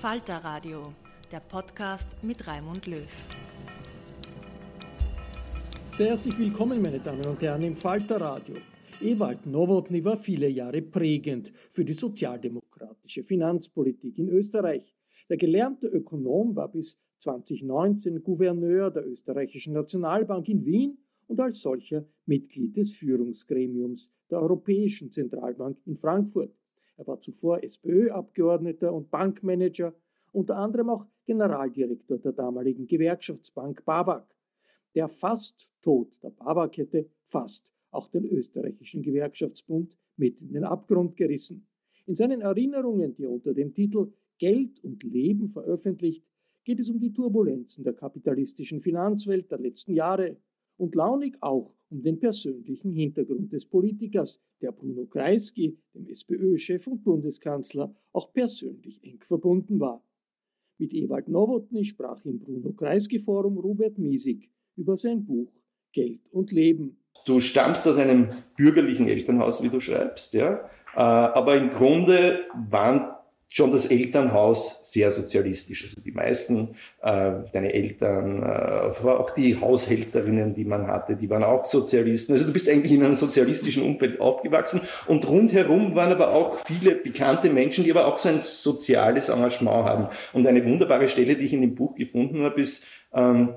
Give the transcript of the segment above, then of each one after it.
Falter Radio, der Podcast mit Raimund Löw. Sehr herzlich willkommen, meine Damen und Herren, im Falter Radio. Ewald Nowotny war viele Jahre prägend für die sozialdemokratische Finanzpolitik in Österreich. Der gelernte Ökonom war bis 2019 Gouverneur der österreichischen Nationalbank in Wien und als solcher Mitglied des Führungsgremiums der Europäischen Zentralbank in Frankfurt. Er war zuvor SPÖ-Abgeordneter und Bankmanager, unter anderem auch Generaldirektor der damaligen Gewerkschaftsbank BAWAG. Der Fast-Tod der BAWAG hätte fast auch den österreichischen Gewerkschaftsbund mit in den Abgrund gerissen. In seinen Erinnerungen, die er unter dem Titel Geld und Leben veröffentlicht, geht es um die Turbulenzen der kapitalistischen Finanzwelt der letzten Jahre und launig auch um den persönlichen Hintergrund des Politikers, der Bruno Kreisky, dem SPÖ-Chef und Bundeskanzler, auch persönlich eng verbunden war. Mit Ewald Nowotny sprach im Bruno Kreisky-Forum Robert Miesig über sein Buch Geld und Leben. Du stammst aus einem bürgerlichen Elternhaus, wie du schreibst, ja. Äh, aber im Grunde waren schon das Elternhaus sehr sozialistisch. Also die meisten, äh, deine Eltern, äh, auch die Haushälterinnen, die man hatte, die waren auch Sozialisten. Also du bist eigentlich in einem sozialistischen Umfeld aufgewachsen und rundherum waren aber auch viele bekannte Menschen, die aber auch so ein soziales Engagement haben. Und eine wunderbare Stelle, die ich in dem Buch gefunden habe, ist, ähm,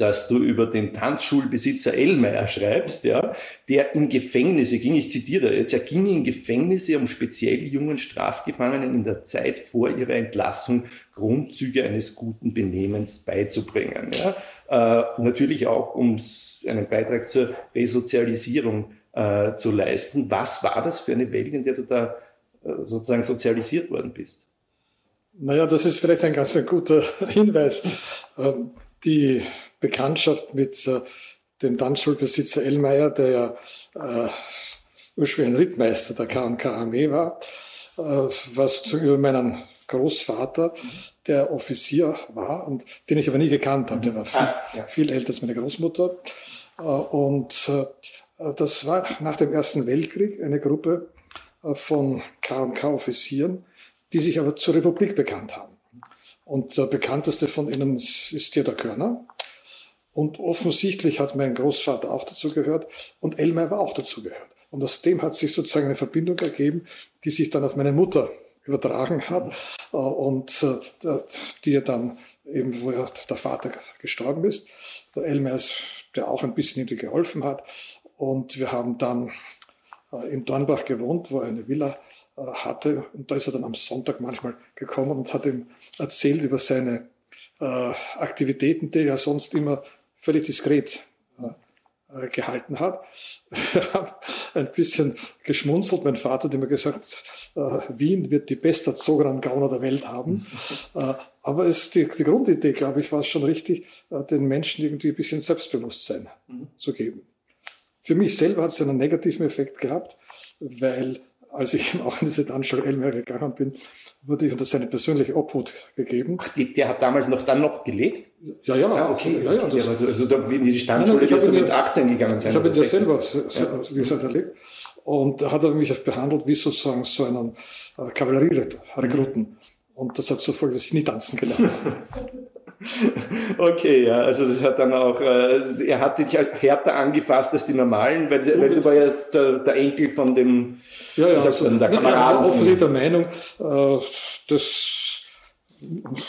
dass du über den Tanzschulbesitzer Ellmeier schreibst, ja, der in Gefängnisse ging, ich zitiere jetzt, er ging in Gefängnisse, um speziell jungen Strafgefangenen in der Zeit vor ihrer Entlassung Grundzüge eines guten Benehmens beizubringen. Ja. Äh, natürlich auch, um einen Beitrag zur Resozialisierung äh, zu leisten. Was war das für eine Welt, in der du da äh, sozusagen sozialisiert worden bist? Naja, das ist vielleicht ein ganz guter Hinweis. Ähm, die Bekanntschaft mit äh, dem Tanzschulbesitzer Ellmeier, der ja äh, ursprünglich ein Rittmeister der K&K Armee war, äh, was zu, über meinen Großvater, der Offizier war und den ich aber nie gekannt habe. Der war viel, ah, ja. viel älter als meine Großmutter. Äh, und äh, das war nach dem Ersten Weltkrieg eine Gruppe äh, von K&K-Offizieren, die sich aber zur Republik bekannt haben. Und der bekannteste von ihnen ist Theodor Körner. Und offensichtlich hat mein Großvater auch dazu gehört und Elmar war auch dazu gehört. Und aus dem hat sich sozusagen eine Verbindung ergeben, die sich dann auf meine Mutter übertragen hat äh, und äh, die dann eben, wo der Vater gestorben ist. Der Elmar ist, der auch ein bisschen ihm geholfen hat. Und wir haben dann äh, in Dornbach gewohnt, wo er eine Villa hatte. Und da ist er dann am Sonntag manchmal gekommen und hat ihm erzählt über seine Aktivitäten, die er sonst immer völlig diskret äh, gehalten hat. Wir haben ein bisschen geschmunzelt. Mein Vater hat immer gesagt, äh, Wien wird die besterzogenen Gauner der Welt haben. Äh, aber es, die, die Grundidee, glaube ich, war schon richtig, äh, den Menschen irgendwie ein bisschen Selbstbewusstsein mhm. zu geben. Für mich selber hat es einen negativen Effekt gehabt, weil als ich auch in diese Tanzschule Elmer gegangen bin, wurde ich unter seine persönliche Obhut gegeben. Ach, die, der hat damals noch dann noch gelebt? Ja, ja. Ah, okay. Ja, ja, das, ja, also da, in die Standschule wirst du mit 18 gegangen sein. Ich habe ihn ja selber, ja. wie gesagt, erlebt. Und da hat er mich behandelt wie sozusagen so einen äh, Kavallerierekruten. Und das hat zur Folge, dass ich nie tanzen gelernt habe. Okay, ja, also das hat dann auch, äh, er hat dich härter angefasst als die normalen, weil, weil du war ja der, der Enkel von dem, ja, ja, also, der Kameraden. Ja, offensichtlich der Meinung, äh, das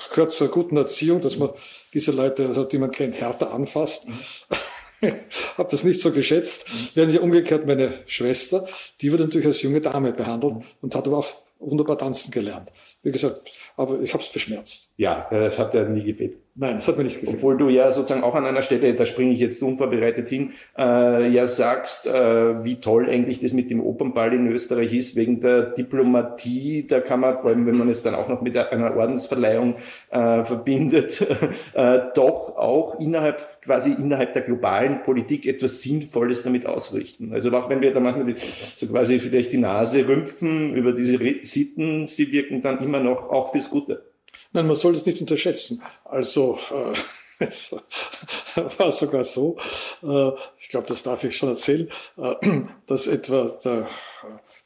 gehört zur guten Erziehung, dass man diese Leute, also die man kennt, härter anfasst. Habe das nicht so geschätzt. Während ja umgekehrt meine Schwester, die wurde natürlich als junge Dame behandelt und hat aber auch wunderbar tanzen gelernt. Wie gesagt, aber ich habe es verschmerzt. Ja, das hat ja nie gefehlt. Nein, das hat mir nicht gefehlt. Obwohl du ja sozusagen auch an einer Stelle, da springe ich jetzt unvorbereitet hin, äh, ja sagst, äh, wie toll eigentlich das mit dem Opernball in Österreich ist, wegen der Diplomatie. Da kann man, vor allem wenn man es dann auch noch mit einer Ordensverleihung äh, verbindet, äh, doch auch innerhalb, quasi innerhalb der globalen Politik etwas Sinnvolles damit ausrichten. Also auch wenn wir da manchmal die, so quasi vielleicht die Nase rümpfen über diese Sitten, sie wirken dann immer noch auch fürs Gute. Nein, man soll das nicht unterschätzen. Also äh, es war sogar so, äh, ich glaube, das darf ich schon erzählen, äh, dass etwa der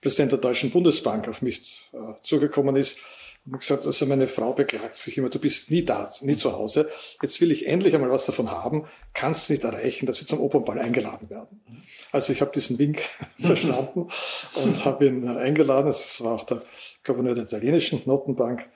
Präsident der Deutschen Bundesbank auf mich äh, zugekommen ist und gesagt, also meine Frau beklagt sich immer, du bist nie da, nie zu Hause. Jetzt will ich endlich einmal was davon haben. Kannst nicht erreichen, dass wir zum Opernball eingeladen werden. Also ich habe diesen Wink verstanden und habe ihn eingeladen. Es war auch der Gouverneur der italienischen Notenbank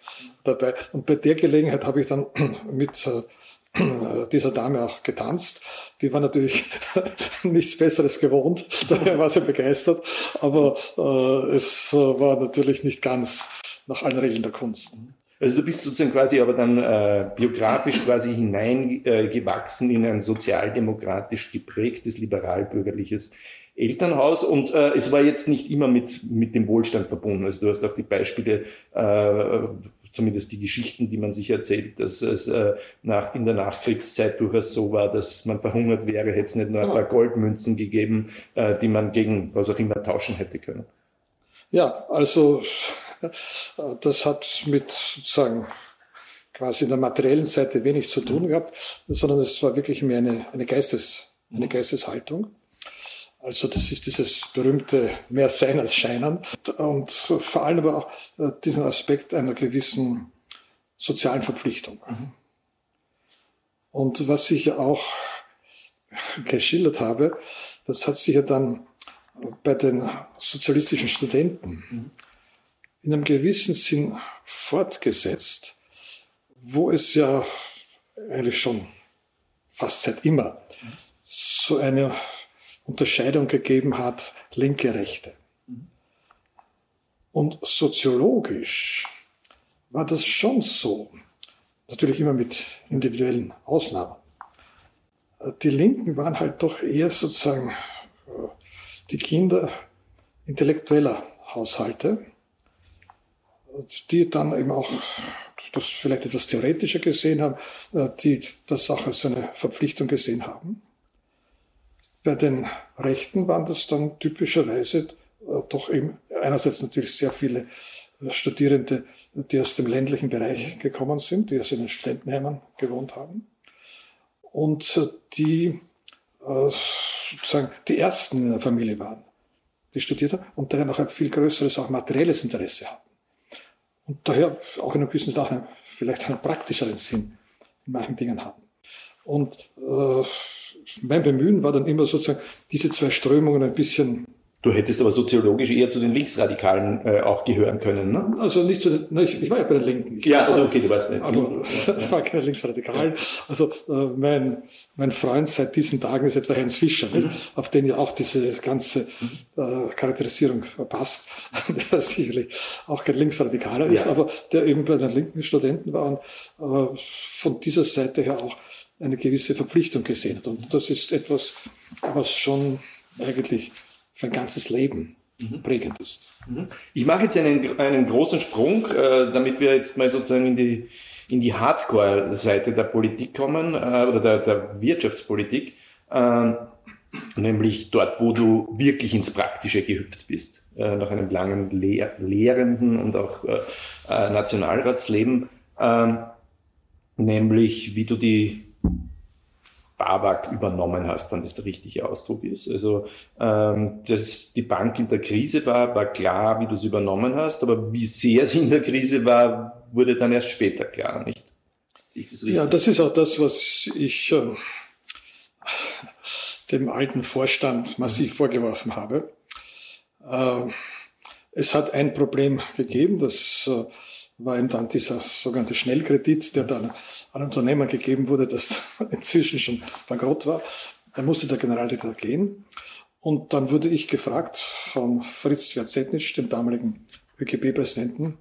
dabei. Und bei der Gelegenheit habe ich dann mit äh, dieser Dame auch getanzt. Die war natürlich nichts Besseres gewohnt, daher war sie begeistert, aber äh, es war natürlich nicht ganz nach allen Regeln der Kunst. Also du bist sozusagen quasi aber dann äh, biografisch quasi hineingewachsen äh, in ein sozialdemokratisch geprägtes, liberal-bürgerliches Elternhaus und äh, es war jetzt nicht immer mit, mit dem Wohlstand verbunden. Also du hast auch die Beispiele, äh, zumindest die Geschichten, die man sich erzählt, dass es äh, nach, in der Nachkriegszeit durchaus so war, dass man verhungert wäre, hätte es nicht nur ein paar Goldmünzen gegeben, die man gegen was auch immer tauschen hätte können. Ja, also das hat mit sozusagen quasi in der materiellen Seite wenig zu tun gehabt, sondern es war wirklich mehr eine, eine, Geistes, eine Geisteshaltung. Also das ist dieses berühmte mehr Sein als Scheinen. Und vor allem aber auch äh, diesen Aspekt einer gewissen sozialen Verpflichtung. Und was ich auch geschildert habe, das hat sich ja dann bei den sozialistischen Studenten in einem gewissen Sinn fortgesetzt, wo es ja eigentlich schon fast seit immer so eine Unterscheidung gegeben hat, linke, rechte. Und soziologisch war das schon so, natürlich immer mit individuellen Ausnahmen. Die Linken waren halt doch eher sozusagen äh, die Kinder intellektueller Haushalte die dann eben auch das vielleicht etwas theoretischer gesehen haben, äh, die das auch als eine Verpflichtung gesehen haben. Bei den Rechten waren das dann typischerweise äh, doch eben einerseits natürlich sehr viele äh, Studierende, die aus dem ländlichen Bereich gekommen sind, die aus den Studentenheimen gewohnt haben und die sozusagen die ersten in der Familie waren, die studiert haben und daher noch ein viel größeres auch materielles Interesse hatten und daher auch in einem gewissen Sinne vielleicht einen praktischeren Sinn in manchen Dingen hatten. Und äh, mein Bemühen war dann immer sozusagen, diese zwei Strömungen ein bisschen Du hättest aber soziologisch eher zu den Linksradikalen äh, auch gehören können, ne? Also nicht zu den, ne, ich, ich war ja bei den Linken. Ich ja, also okay, du warst bei Aber es war keine Linksradikalen. Also äh, mein, mein Freund seit diesen Tagen ist etwa Heinz Fischer, mhm. nicht? auf den ja auch diese ganze äh, Charakterisierung passt, der sicherlich auch kein Linksradikaler ist, ja. aber der eben bei den linken Studenten war und äh, von dieser Seite her auch eine gewisse Verpflichtung gesehen hat. Und das ist etwas, was schon eigentlich für ein ganzes Leben mhm. prägend ist. Mhm. Ich mache jetzt einen, einen großen Sprung, äh, damit wir jetzt mal sozusagen in die, in die Hardcore-Seite der Politik kommen äh, oder der, der Wirtschaftspolitik, äh, nämlich dort, wo du wirklich ins Praktische gehüpft bist, äh, nach einem langen Lehr lehrenden und auch äh, äh, Nationalratsleben, nämlich wie du die BAWAG übernommen hast, wenn das der richtige Ausdruck ist. Also, ähm, dass die Bank in der Krise war, war klar, wie du es übernommen hast, aber wie sehr sie in der Krise war, wurde dann erst später klar, nicht? Das ja, das ist auch das, was ich äh, dem alten Vorstand massiv vorgeworfen habe. Äh, es hat ein Problem gegeben, das äh, war eben dann dieser sogenannte Schnellkredit, der dann an Unternehmer gegeben wurde, das inzwischen schon bankrott war. Da musste der Generaldirektor gehen. Und dann wurde ich gefragt von Fritz Zwerzetnitsch, dem damaligen ÖGB-Präsidenten,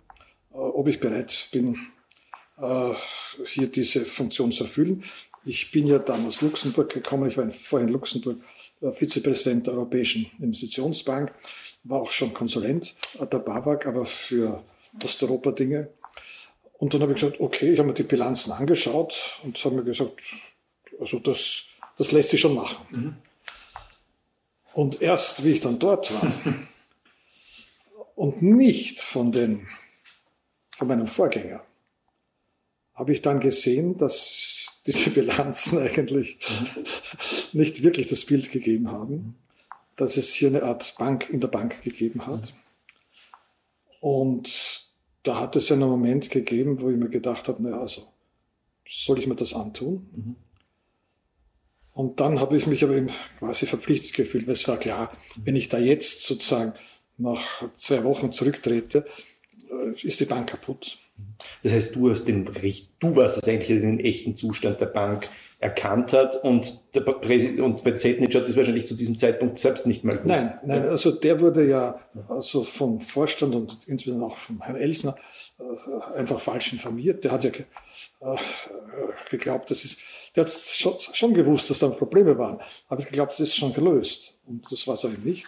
äh, ob ich bereit bin, äh, hier diese Funktion zu erfüllen. Ich bin ja damals Luxemburg gekommen. Ich war vorher in Luxemburg Vizepräsident der Europäischen Investitionsbank, war auch schon Konsulent der BAWAG, aber für Osteuropa-Dinge. Und dann habe ich gesagt, okay, ich habe mir die Bilanzen angeschaut und habe mir gesagt, also das, das lässt sich schon machen. Mhm. Und erst, wie ich dann dort war und nicht von, den, von meinem Vorgänger, habe ich dann gesehen, dass diese Bilanzen eigentlich mhm. nicht wirklich das Bild gegeben haben, dass es hier eine Art Bank in der Bank gegeben hat. Und da hat es einen Moment gegeben, wo ich mir gedacht habe, naja, also soll ich mir das antun? Mhm. Und dann habe ich mich aber eben quasi verpflichtet gefühlt, weil es war klar, wenn ich da jetzt sozusagen nach zwei Wochen zurücktrete, äh, ist die Bank kaputt. Das heißt, du hast den du warst das eigentlich den echten Zustand der Bank erkannt hat und der Präsident und Zetnitsch hat das wahrscheinlich zu diesem Zeitpunkt selbst nicht mal gewusst. Nein, nein, also der wurde ja also vom Vorstand und insbesondere auch vom Herrn Elsner äh, einfach falsch informiert. Der hat ja äh, geglaubt, das ist, der hat schon, gewusst, dass da Probleme waren, aber geglaubt, das ist schon gelöst und das war es eben nicht.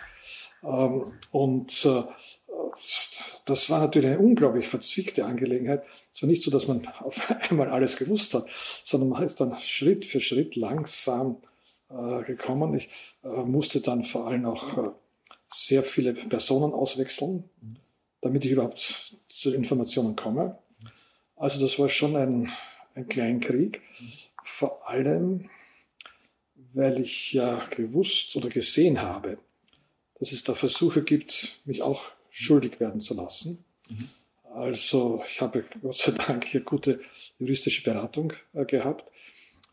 Ähm, und äh, das war natürlich eine unglaublich verzwickte Angelegenheit. Es war nicht so, dass man auf einmal alles gewusst hat, sondern man ist dann Schritt für Schritt langsam äh, gekommen. Ich äh, musste dann vor allem auch äh, sehr viele Personen auswechseln, damit ich überhaupt zu Informationen komme. Also das war schon ein, ein Kleinkrieg. Vor allem, weil ich ja gewusst oder gesehen habe, dass es da Versuche gibt, mich auch schuldig werden zu lassen. Mhm. Also ich habe Gott sei Dank hier gute juristische Beratung äh, gehabt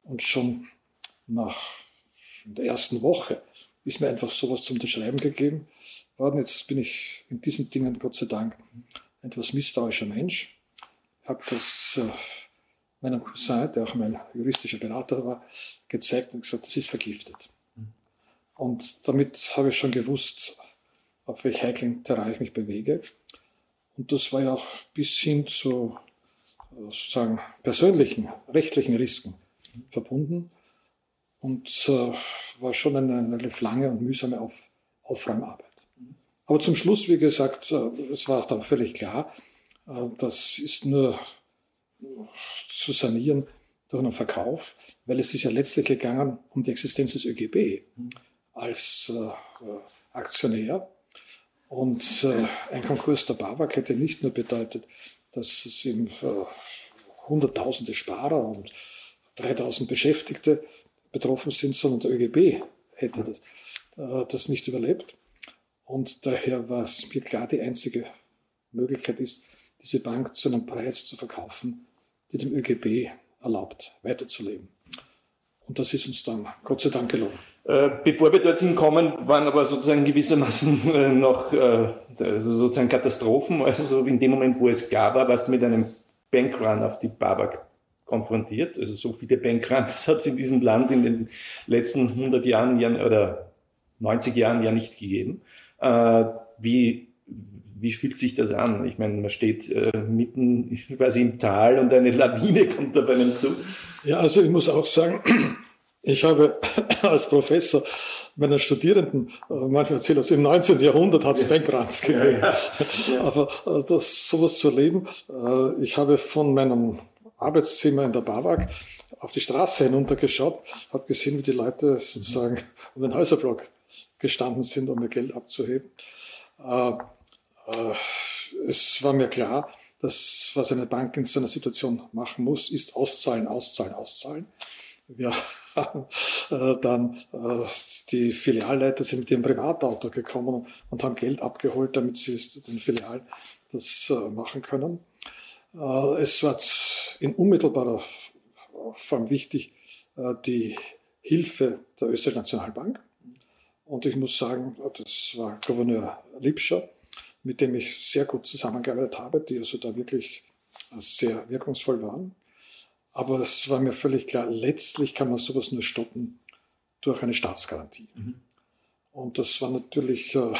und schon nach der ersten Woche ist mir einfach sowas zum Unterschreiben gegeben worden. Jetzt bin ich in diesen Dingen Gott sei Dank etwas misstrauischer Mensch. Ich habe das äh, meinem Cousin, der auch mein juristischer Berater war, gezeigt und gesagt, das ist vergiftet. Mhm. Und damit habe ich schon gewusst, auf welch heiklen Terrain ich mich bewege. Und das war ja auch bis hin zu sozusagen persönlichen, rechtlichen Risiken verbunden und äh, war schon eine, eine lange und mühsame Auf, Aufräumarbeit. Aber zum Schluss, wie gesagt, äh, es war dann völlig klar, äh, das ist nur zu sanieren durch einen Verkauf, weil es ist ja letztlich gegangen um die Existenz des ÖGB als äh, Aktionär und äh, ein Konkurs der BAWAG hätte nicht nur bedeutet, dass es eben äh, Hunderttausende Sparer und 3000 Beschäftigte betroffen sind, sondern der ÖGB hätte das, äh, das nicht überlebt. Und daher war es mir klar, die einzige Möglichkeit ist, diese Bank zu einem Preis zu verkaufen, die dem ÖGB erlaubt, weiterzuleben. Und das ist uns dann Gott sei Dank gelungen. Äh, bevor wir dorthin kommen, waren aber sozusagen gewissermaßen äh, noch äh, also sozusagen Katastrophen. Also so in dem Moment, wo es klar war, warst du mit einem Bankrun auf die Babak konfrontiert. Also so viele Bankruns hat es in diesem Land in den letzten 100 Jahren oder 90 Jahren ja nicht gegeben. Wie, wie fühlt sich das an? Ich meine, man steht mitten quasi im Tal und eine Lawine kommt auf einem zu. Ja, also ich muss auch sagen, ich habe als Professor meinen Studierenden äh, manchmal erzählt, also im 19. Jahrhundert hat es Bankruns gegeben. Ja, ja. Aber äh, das sowas zu erleben, äh, ich habe von meinem Arbeitszimmer in der BAWAG auf die Straße hinuntergeschaut, habe gesehen, wie die Leute sozusagen um den Häuserblock gestanden sind, um ihr Geld abzuheben. Es war mir klar, dass was eine Bank in so einer Situation machen muss, ist auszahlen, auszahlen, auszahlen. Wir haben äh, dann äh, die Filialleiter sind mit ihrem Privatauto gekommen und haben Geld abgeholt, damit sie den Filialen das äh, machen können. Es war in unmittelbarer Form wichtig die Hilfe der Österreichischen Nationalbank. Und ich muss sagen, das war Gouverneur Lipscher, mit dem ich sehr gut zusammengearbeitet habe, die also da wirklich sehr wirkungsvoll waren. Aber es war mir völlig klar, letztlich kann man sowas nur stoppen durch eine Staatsgarantie. Mhm. Und das war natürlich äh,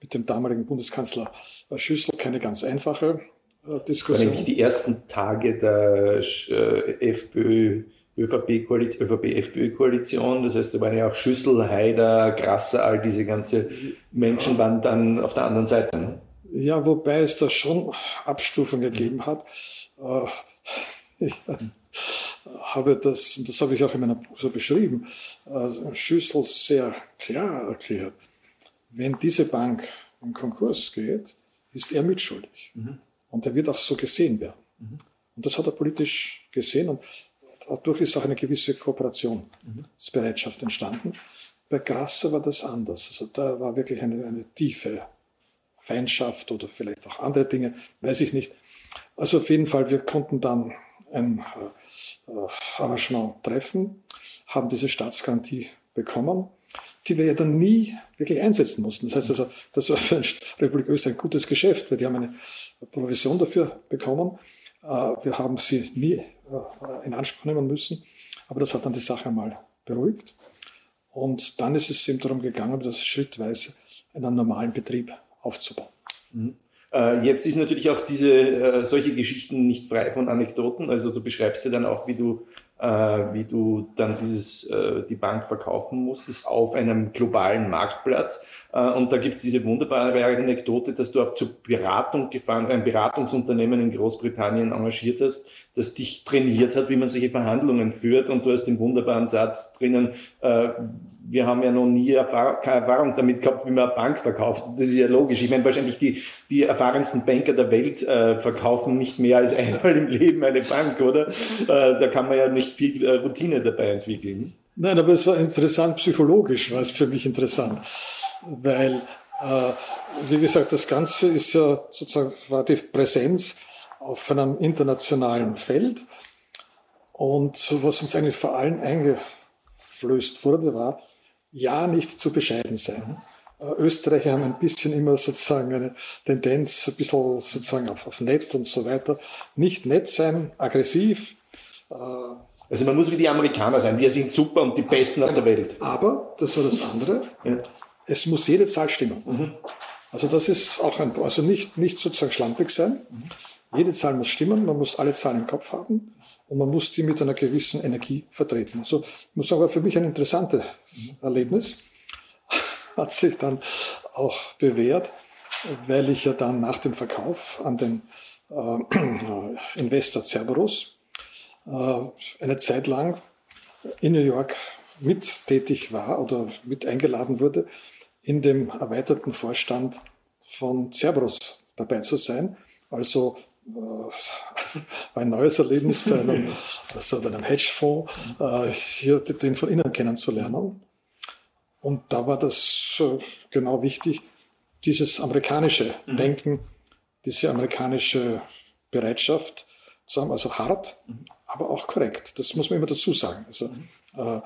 mit dem damaligen Bundeskanzler Schüssel keine ganz einfache äh, Diskussion. Waren die ersten Tage der äh, FPÖ. ÖVP-Koalition, ÖVP-FPÖ-Koalition. Das heißt, da waren ja auch Schüssel, Haider, Grasser, all diese ganze Menschen waren dann auf der anderen Seite. Ja, wobei es da schon Abstufungen gegeben hat. Äh, ich habe das, und das habe ich auch in meiner Buch so beschrieben, also Schüssel sehr klar erklärt. Wenn diese Bank in Konkurs geht, ist er mitschuldig. Mhm. Und er wird auch so gesehen werden. Mhm. Und das hat er politisch gesehen und dadurch ist auch eine gewisse Kooperationsbereitschaft mhm. entstanden. Bei Grasser war das anders. Also da war wirklich eine, eine tiefe Feindschaft oder vielleicht auch andere Dinge, weiß ich nicht. Also auf jeden Fall, wir konnten dann ein äh, Arrangement treffen, haben diese Staatsgarantie bekommen, die wir ja dann nie wirklich einsetzen mussten. Das heißt also, das war für die Republik Österreich ein gutes Geschäft, weil die haben eine Provision dafür bekommen. Äh, wir haben sie nie in Anspruch nehmen müssen, aber das hat dann die Sache mal beruhigt. Und dann ist es eben darum gegangen, das schrittweise in einem normalen Betrieb aufzubauen. Mhm. Äh, jetzt ist natürlich auch diese, äh, solche Geschichten nicht frei von Anekdoten. Also du beschreibst ja dann auch, wie du, äh, wie du dann dieses, die Bank verkaufen musstest auf einem globalen Marktplatz. und da gibt es diese wunderbare Anekdote, dass du auch zur Beratung gefahren, ein Beratungsunternehmen in Großbritannien engagiert hast, das dich trainiert hat, wie man solche Verhandlungen führt. Und du hast den wunderbaren Satz drinnen, wir haben ja noch nie Erfahrung, keine Erfahrung damit gehabt, wie man eine Bank verkauft. Das ist ja logisch. Ich meine, wahrscheinlich die, die erfahrensten Banker der Welt äh, verkaufen nicht mehr als einmal im Leben eine Bank, oder? Äh, da kann man ja nicht viel äh, Routine dabei entwickeln. Nein, aber es war interessant psychologisch, war es für mich interessant, weil, äh, wie gesagt, das Ganze ist ja sozusagen, war die Präsenz auf einem internationalen Feld. Und was uns eigentlich vor allem eingeflößt wurde, war, ja nicht zu bescheiden sein. Mhm. Österreicher haben ein bisschen immer sozusagen eine Tendenz, ein bisschen sozusagen auf, auf nett und so weiter. Nicht nett sein, aggressiv. Äh, also man muss wie die Amerikaner sein. Wir sind super und die Besten auf der Welt. Aber, das war das andere, ja. es muss jede Zahl stimmen. Mhm. Also das ist auch ein, also nicht, nicht sozusagen schlampig sein. Mhm. Jede Zahl muss stimmen, man muss alle Zahlen im Kopf haben und man muss die mit einer gewissen Energie vertreten. Also ich muss sagen, war für mich ein interessantes Erlebnis. Hat sich dann auch bewährt, weil ich ja dann nach dem Verkauf an den äh, Investor Cerberus äh, eine Zeit lang in New York mit tätig war oder mit eingeladen wurde, in dem erweiterten Vorstand von Cerberus dabei zu sein. Also ein neues Erlebnis bei einem, also bei einem Hedgefonds, äh, hier den von innen kennenzulernen. Und da war das äh, genau wichtig, dieses amerikanische mhm. Denken, diese amerikanische Bereitschaft zu haben, also hart, mhm. aber auch korrekt. Das muss man immer dazu sagen. Also mhm. äh,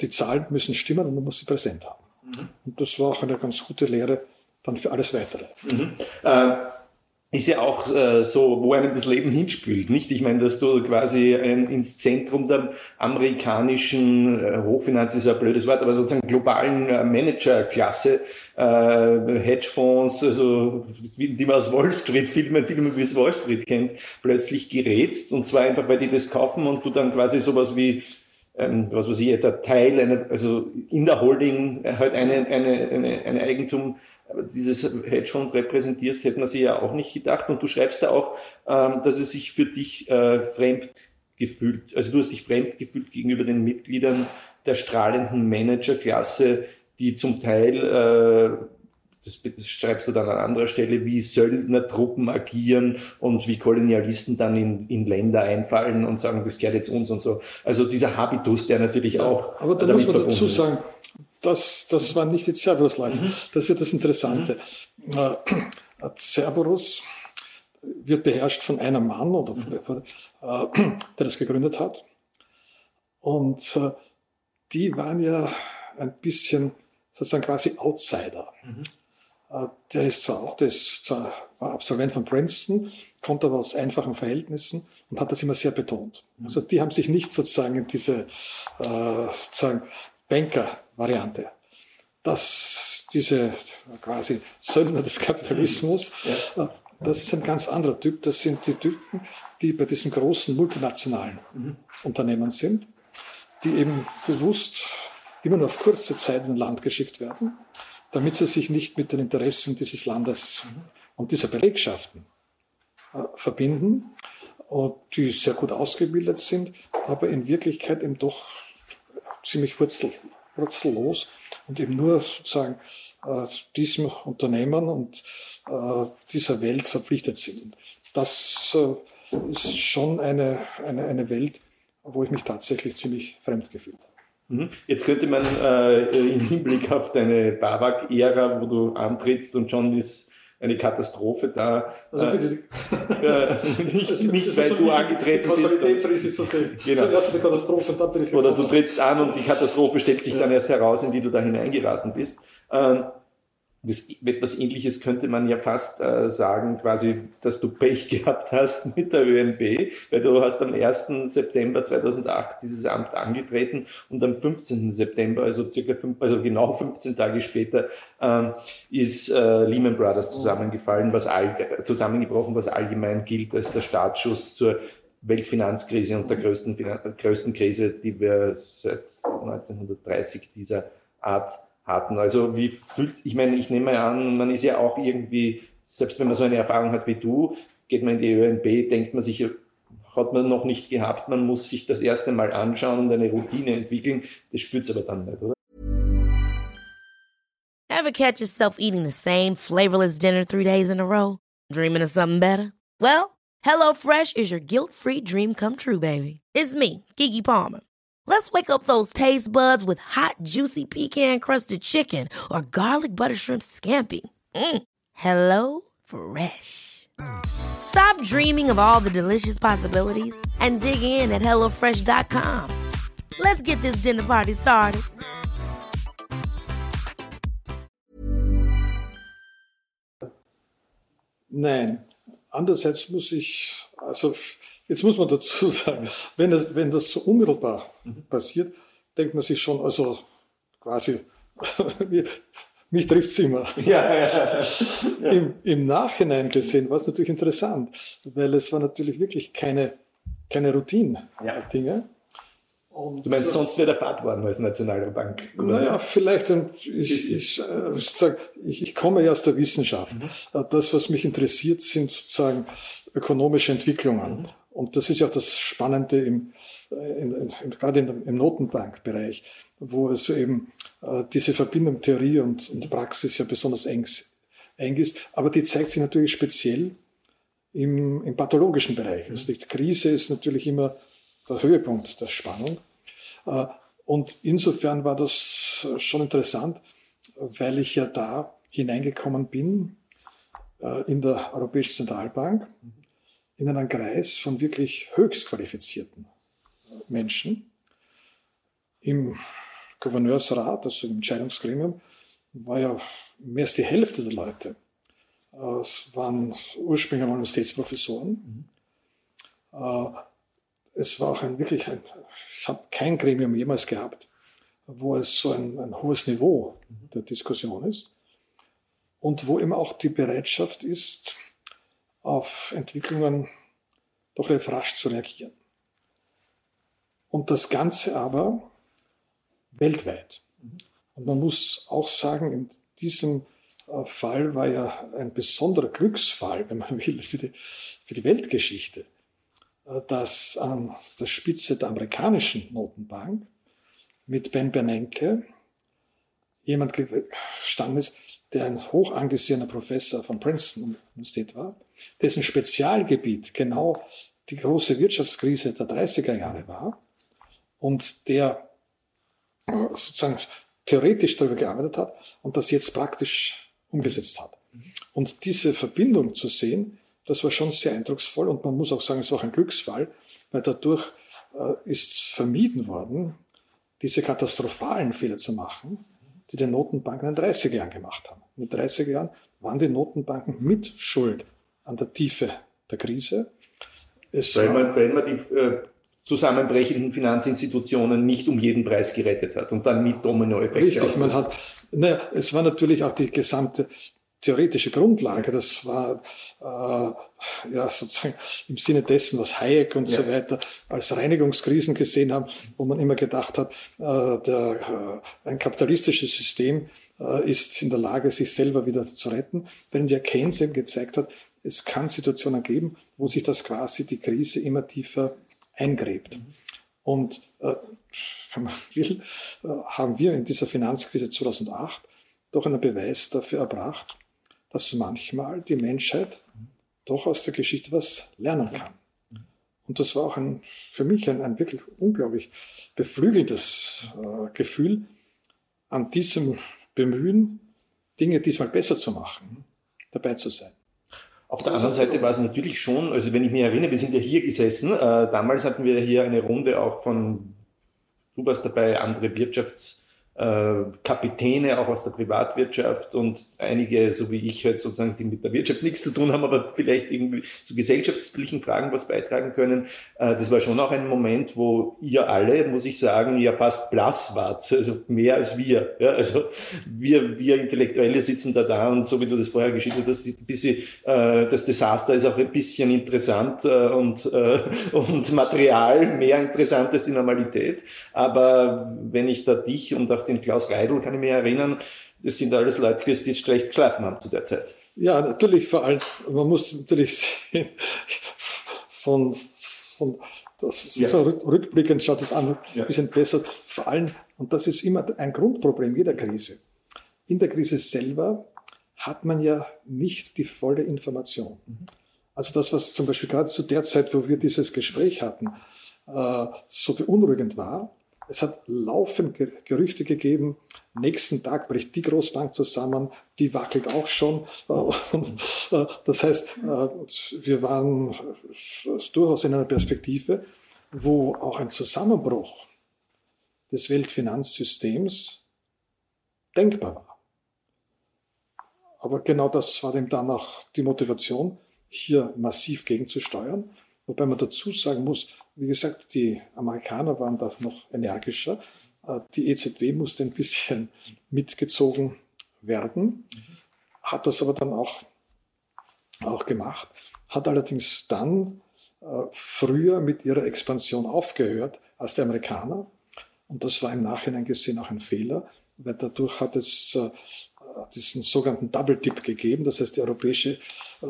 die Zahlen müssen stimmen und man muss sie präsent haben. Und das war auch eine ganz gute Lehre dann für alles Weitere. Mhm. Äh ist ja auch äh, so, wo einem das Leben hinspült, nicht? Ich meine, dass du quasi ein, ins Zentrum der amerikanischen äh, Hochfinanz ist ein blödes Wort, aber sozusagen globalen äh, Managerklasse, äh, Hedgefonds, also die man aus Wall Street Filmen, Filme wie es Wall Street kennt, plötzlich gerätst und zwar einfach, weil die das kaufen und du dann quasi sowas wie ähm, was weiß ich, der Teil, eine, also in der Holding halt eine, eine, eine, eine Eigentum dieses Hedgefonds repräsentierst, hätte man sich ja auch nicht gedacht. Und du schreibst da auch, ähm, dass es sich für dich äh, fremd gefühlt, also du hast dich fremd gefühlt gegenüber den Mitgliedern der strahlenden Managerklasse, die zum Teil, äh, das, das schreibst du dann an anderer Stelle, wie Söldnertruppen agieren und wie Kolonialisten dann in, in Länder einfallen und sagen, das gehört jetzt uns und so. Also dieser Habitus, der natürlich auch. Aber da muss man dazu sagen, das, das waren nicht die Cerberus-Leute. Mhm. Das ist ja das Interessante. Mhm. Äh, Cerberus wird beherrscht von einem Mann, oder, mhm. äh, der das gegründet hat. Und äh, die waren ja ein bisschen sozusagen quasi Outsider. Mhm. Äh, der ist zwar auch, der ist zwar, war Absolvent von Princeton, kommt aber aus einfachen Verhältnissen und hat das immer sehr betont. Mhm. Also die haben sich nicht sozusagen in diese äh, sozusagen Banker-Variante. Dass diese quasi Söldner des Kapitalismus, ja. Äh, das ist ein ganz anderer Typ. Das sind die Typen, die bei diesen großen multinationalen mhm. Unternehmen sind, die eben bewusst immer nur auf kurze Zeit in ein Land geschickt werden, damit sie sich nicht mit den Interessen dieses Landes und dieser Belegschaften äh, verbinden und die sehr gut ausgebildet sind, aber in Wirklichkeit eben doch ziemlich wurzel, wurzellos und eben nur sozusagen äh, diesem Unternehmen und äh, dieser Welt verpflichtet sind. Das äh, ist schon eine, eine, eine Welt, wo ich mich tatsächlich ziemlich fremd gefühlt habe. Mhm. Jetzt könnte man äh, im Hinblick auf deine Babak-Ära, wo du antrittst und schon ist eine Katastrophe da. Also bitte, äh, nicht, das, nicht weil du angetreten bist. Sehen. Genau. Zuerst eine Katastrophe, dann bin ich Oder du trittst an und die Katastrophe stellt sich ja. dann erst heraus, in die du da hineingeraten bist. Ähm, das, etwas Ähnliches könnte man ja fast äh, sagen, quasi, dass du Pech gehabt hast mit der ÖNB, weil du hast am 1. September 2008 dieses Amt angetreten und am 15. September, also circa fünf, also genau 15 Tage später, ähm, ist äh, Lehman Brothers zusammengefallen, was all, zusammengebrochen, was allgemein gilt als der Startschuss zur Weltfinanzkrise und der größten, größten Krise, die wir seit 1930 dieser Art hatten. Also wie fühlt, ich meine, ich nehme an, man ist ja auch irgendwie, selbst wenn man so eine Erfahrung hat wie du, geht man in die ÖNB, denkt man sich, hat man noch nicht gehabt, man muss sich das erste Mal anschauen und eine Routine entwickeln. Das spürt es aber dann nicht, oder? Ever catch yourself eating the same flavorless dinner three days in a row? Dreaming of something better? Well, HelloFresh is your guilt-free dream come true, baby. It's me, Kiki Palmer. Let's wake up those taste buds with hot, juicy pecan crusted chicken or garlic butter shrimp scampi. Mm. Hello Fresh. Stop dreaming of all the delicious possibilities and dig in at HelloFresh.com. Let's get this dinner party started. Nein, andererseits muss ich, also Jetzt muss man dazu sagen, wenn das, wenn das so unmittelbar mhm. passiert, denkt man sich schon, also quasi, mich trifft es immer. Ja, ja, ja. Im, Im Nachhinein gesehen war es natürlich interessant, weil es war natürlich wirklich keine, keine Routine-Dinge. Und du meinst, sonst wäre der Fahrt worden als Nationale Bank? Oder? Naja, vielleicht, ich, ich, äh, ich, ich, komme ja aus der Wissenschaft. Mhm. Das, was mich interessiert, sind sozusagen ökonomische Entwicklungen. Mhm. Und das ist ja das Spannende im, äh, in, in, gerade im, im Notenbankbereich, wo es eben äh, diese Verbindung Theorie und, und Praxis ja besonders eng, eng ist. Aber die zeigt sich natürlich speziell im, im pathologischen Bereich. Also die Krise ist natürlich immer der Höhepunkt der Spannung. Äh, und insofern war das schon interessant, weil ich ja da hineingekommen bin äh, in der Europäischen Zentralbank in einen Kreis von wirklich höchst qualifizierten Menschen. Im Gouverneursrat, also im Entscheidungsgremium, war ja mehr als die Hälfte der Leute Es waren ursprünglich einmal Universitätsprofessoren. Mhm. Es war auch ein wirklich ein, ich habe kein Gremium jemals gehabt, wo es so ein, ein hohes Niveau der Diskussion ist und wo eben auch die Bereitschaft ist, auf Entwicklungen doch relativ rasch zu reagieren. Und das Ganze aber weltweit. Und man muss auch sagen, in diesem äh, Fall war ja ein besonderer Glücksfall, wenn man will, für die, für die Weltgeschichte, äh, dass an der Spitze der amerikanischen Notenbank mit Ben Bernanke jemand gestanden ist, der ein hoch angesehener Professor von Princeton Universität war, dessen Spezialgebiet genau die große Wirtschaftskrise der 30er Jahre war und der äh, sozusagen theoretisch darüber gearbeitet hat und das jetzt praktisch umgesetzt hat. Und diese Verbindung zu sehen, das war schon sehr eindrucksvoll und man muss auch sagen, es war auch ein Glücksfall, weil dadurch äh, ist vermieden worden, diese katastrophalen Fehler zu machen, die die Notenbanken in den 30er Jahren gemacht haben. In den 30er Jahren waren die Notenbanken mit Schuld an der Tiefe der Krise. Es weil, man, weil man die äh, zusammenbrechenden Finanzinstitutionen nicht um jeden Preis gerettet hat und dann mit Dominoeffekt. Richtig, man hat, naja, es war natürlich auch die gesamte theoretische Grundlage. Das war äh, ja sozusagen im Sinne dessen, was Hayek und ja. so weiter als Reinigungskrisen gesehen haben, wo man immer gedacht hat, äh, der, äh, ein kapitalistisches System äh, ist in der Lage, sich selber wieder zu retten. Während ja Keynes eben gezeigt hat, es kann Situationen geben, wo sich das quasi die Krise immer tiefer eingräbt. Und äh, wenn man will, äh, haben wir in dieser Finanzkrise 2008 doch einen Beweis dafür erbracht, dass manchmal die Menschheit doch aus der Geschichte was lernen kann. Und das war auch ein, für mich ein, ein wirklich unglaublich beflügeltes äh, Gefühl, an diesem Bemühen, Dinge diesmal besser zu machen, dabei zu sein. Auf der anderen Seite war es natürlich schon, also wenn ich mich erinnere, wir sind ja hier gesessen, äh, damals hatten wir hier eine Runde auch von, du warst dabei, andere Wirtschafts- Kapitäne auch aus der Privatwirtschaft und einige, so wie ich halt sozusagen, die mit der Wirtschaft nichts zu tun haben, aber vielleicht irgendwie zu gesellschaftlichen Fragen was beitragen können. Äh, das war schon auch ein Moment, wo ihr alle, muss ich sagen, ja fast blass wart, also mehr als wir. Ja, also wir, wir Intellektuelle sitzen da da und so wie du das vorher geschildert hast, ein bisschen, äh, das Desaster ist auch ein bisschen interessant und, und Material mehr interessant als die Normalität. Aber wenn ich da dich und auch den Klaus Reidel, kann ich mich erinnern, das sind alles Leute, die schlecht geschlafen haben zu der Zeit. Ja, natürlich, vor allem, man muss natürlich sehen, von, von das ja. so rückblickend schaut es an, ja. ein bisschen besser. Vor allem, und das ist immer ein Grundproblem jeder Krise. In der Krise selber hat man ja nicht die volle Information. Mhm. Also das, was zum Beispiel gerade zu der Zeit, wo wir dieses Gespräch hatten, äh, so beunruhigend war, es hat laufend Gerüchte gegeben, nächsten Tag bricht die Großbank zusammen, die wackelt auch schon. Und äh, das heißt, äh, wir waren durchaus in einer Perspektive, wo auch ein Zusammenbruch des Weltfinanzsystems denkbar war. Aber genau das war dem dann auch die Motivation, hier massiv gegenzusteuern. Wobei man dazu sagen muss, wie gesagt, die Amerikaner waren da noch energischer. Äh, die EZB musste ein bisschen mitgezogen werden, hat das aber dann auch, auch gemacht, hat allerdings dann äh, früher mit ihrer Expansion aufgehört als die Amerikaner. Und das war im Nachhinein gesehen auch ein Fehler, weil dadurch hat es äh, diesen sogenannten Double Dip gegeben. Das heißt, die europäische, äh,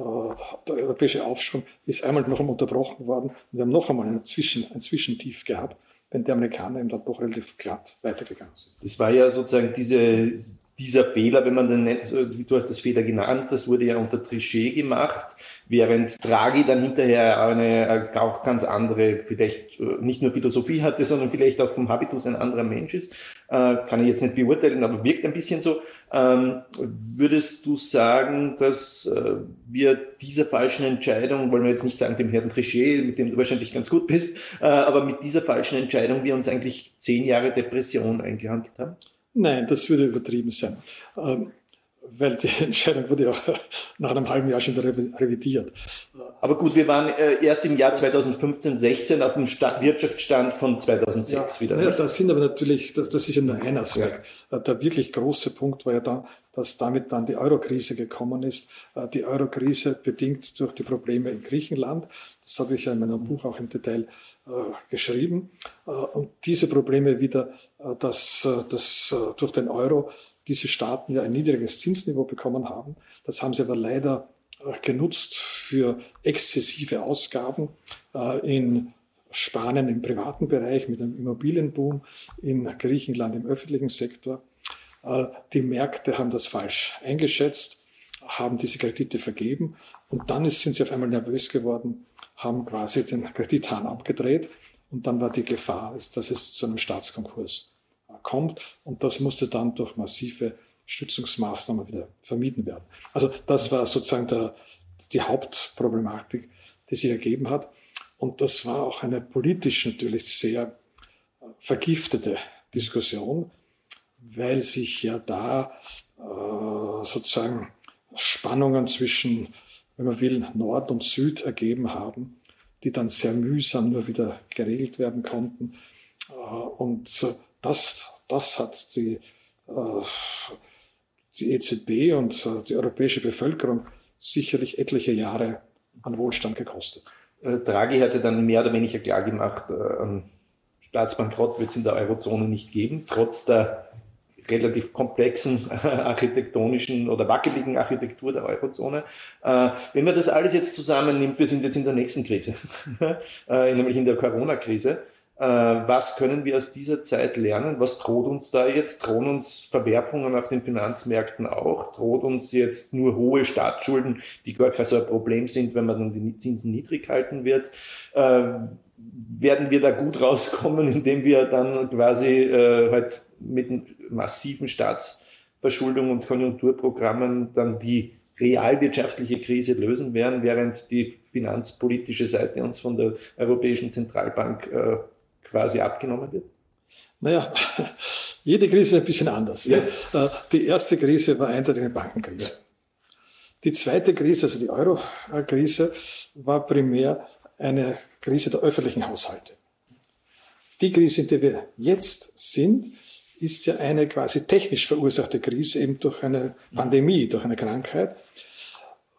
der europäische Aufschwung ist einmal noch einmal unterbrochen worden. Wir haben noch einmal ein, Zwischen, ein Zwischentief gehabt, wenn die Amerikaner eben dann doch relativ glatt weitergegangen sind. Das war ja sozusagen diese, dieser Fehler, wenn man den nennt, du hast das Fehler genannt, das wurde ja unter Trichet gemacht, während Draghi dann hinterher eine auch ganz andere, vielleicht äh, nicht nur Philosophie hatte, sondern vielleicht auch vom Habitus ein anderer Mensch ist. Äh, kann ich jetzt nicht beurteilen, aber wirkt ein bisschen so. Ähm, würdest du sagen, dass äh, wir dieser falschen Entscheidung, wollen wir jetzt nicht sagen dem Herrn Trichet, mit dem du wahrscheinlich ganz gut bist, aber mit dieser falschen Entscheidung wir uns eigentlich zehn Jahre Depression eingehandelt haben? Nein, das würde übertrieben sein. Ähm, weil die Entscheidung wurde ja nach einem halben Jahr schon wieder revidiert. Aber gut, wir waren äh, erst im Jahr 2015, 16 auf dem Stand, Wirtschaftsstand von 2006 ja, wieder. Naja, das sind aber natürlich, das, das ist ja nur ein Aspekt. Ja. Äh, der wirklich große Punkt war ja dann, dass damit dann die Eurokrise gekommen ist. Äh, die Eurokrise bedingt durch die Probleme in Griechenland. Das habe ich ja in meinem Buch auch im Detail äh, geschrieben. Und diese Probleme wieder, dass, dass durch den Euro diese Staaten ja ein niedriges Zinsniveau bekommen haben. Das haben sie aber leider genutzt für exzessive Ausgaben in Spanien im privaten Bereich mit einem Immobilienboom, in Griechenland im öffentlichen Sektor. Die Märkte haben das falsch eingeschätzt, haben diese Kredite vergeben und dann sind sie auf einmal nervös geworden, haben quasi den Kredithahn abgedreht und dann war die Gefahr, dass es zu einem Staatskonkurs kommt und das musste dann durch massive Stützungsmaßnahmen wieder vermieden werden. Also das war sozusagen der, die Hauptproblematik, die sich ergeben hat. Und das war auch eine politisch natürlich sehr äh, vergiftete Diskussion, weil sich ja da äh, sozusagen Spannungen zwischen, wenn man will, Nord und Süd ergeben haben, die dann sehr mühsam nur wieder geregelt werden konnten. Äh, und das, das hat die, äh, die EZB und äh, die europäische Bevölkerung sicherlich etliche Jahre an Wohlstand gekostet. Draghi hatte dann mehr oder weniger klargemacht, einen Staatsbankrott wird es in der Eurozone nicht geben, trotz der relativ komplexen architektonischen oder wackeligen Architektur der Eurozone. Äh, wenn man das alles jetzt zusammennimmt, wir sind jetzt in der nächsten Krise, äh, nämlich in der Corona-Krise. Äh, was können wir aus dieser Zeit lernen? Was droht uns da jetzt? Drohen uns Verwerfungen auf den Finanzmärkten auch? Droht uns jetzt nur hohe Staatsschulden, die gar kein so ein Problem sind, wenn man dann die Zinsen niedrig halten wird? werden wir da gut rauskommen, indem wir dann quasi äh, halt mit massiven Staatsverschuldung und Konjunkturprogrammen dann die realwirtschaftliche Krise lösen werden, während die finanzpolitische Seite uns von der Europäischen Zentralbank äh, quasi abgenommen wird? Naja, jede Krise ist ein bisschen anders. Ja. Äh, die erste Krise war eindeutig eine Bankenkrise. Ja. Die zweite Krise, also die Euro-Krise, war primär eine Krise der öffentlichen Haushalte. Die Krise, in der wir jetzt sind, ist ja eine quasi technisch verursachte Krise, eben durch eine Pandemie, durch eine Krankheit,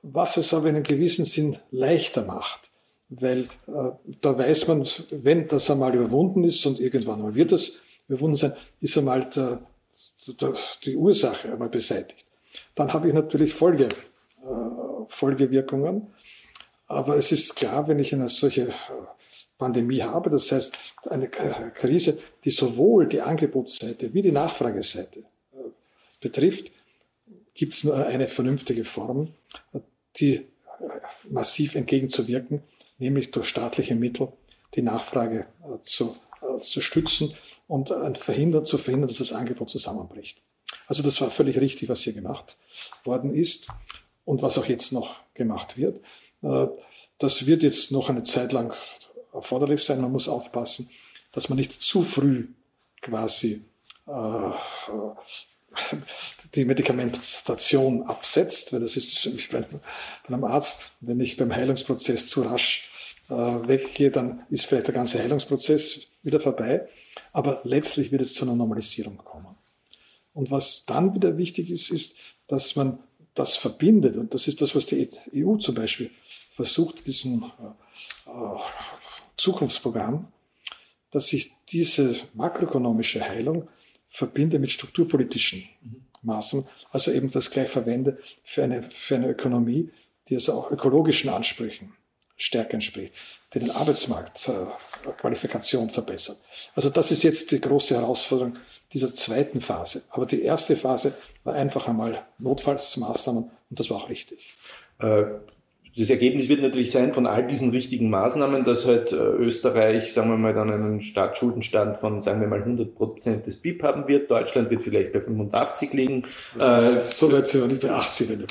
was es aber in einem gewissen Sinn leichter macht. Weil äh, da weiß man, wenn das einmal überwunden ist und irgendwann mal wird das überwunden sein, ist einmal der, der, die Ursache einmal beseitigt. Dann habe ich natürlich Folge, äh, Folgewirkungen. Aber es ist klar, wenn ich eine solche äh, Pandemie habe. Das heißt, eine Krise, die sowohl die Angebotsseite wie die Nachfrageseite äh, betrifft, gibt es nur eine vernünftige Form, die äh, massiv entgegenzuwirken, nämlich durch staatliche Mittel die Nachfrage äh, zu, zu stützen und verhindern, zu verhindern, dass das Angebot zusammenbricht. Also das war völlig richtig, was hier gemacht worden ist und was auch jetzt noch gemacht wird. Das wird jetzt noch eine Zeit lang erforderlich sein. Man muss aufpassen, dass man nicht zu früh quasi äh, die Medikamentation absetzt, weil das ist ich bei einem Arzt, wenn ich beim Heilungsprozess zu rasch äh, weggehe, dann ist vielleicht der ganze Heilungsprozess wieder vorbei. Aber letztlich wird es zu einer Normalisierung kommen. Und was dann wieder wichtig ist, ist, dass man das verbindet. Und das ist das, was die EU zum Beispiel versucht, diesen äh, Zukunftsprogramm, dass ich diese makroökonomische Heilung verbinde mit strukturpolitischen Maßnahmen, also eben das gleich verwende für eine, für eine Ökonomie, die also auch ökologischen Ansprüchen stärker entspricht, die den Arbeitsmarkt äh, Qualifikation verbessert. Also das ist jetzt die große Herausforderung dieser zweiten Phase. Aber die erste Phase war einfach einmal Notfallsmaßnahmen und das war auch richtig. Äh, das Ergebnis wird natürlich sein von all diesen richtigen Maßnahmen, dass halt äh, Österreich, sagen wir mal, dann einen Staatsschuldenstand von, sagen wir mal, 100 Prozent des BIP haben wird. Deutschland wird vielleicht bei 85 liegen. Äh, so weit sind wir nicht bei 80.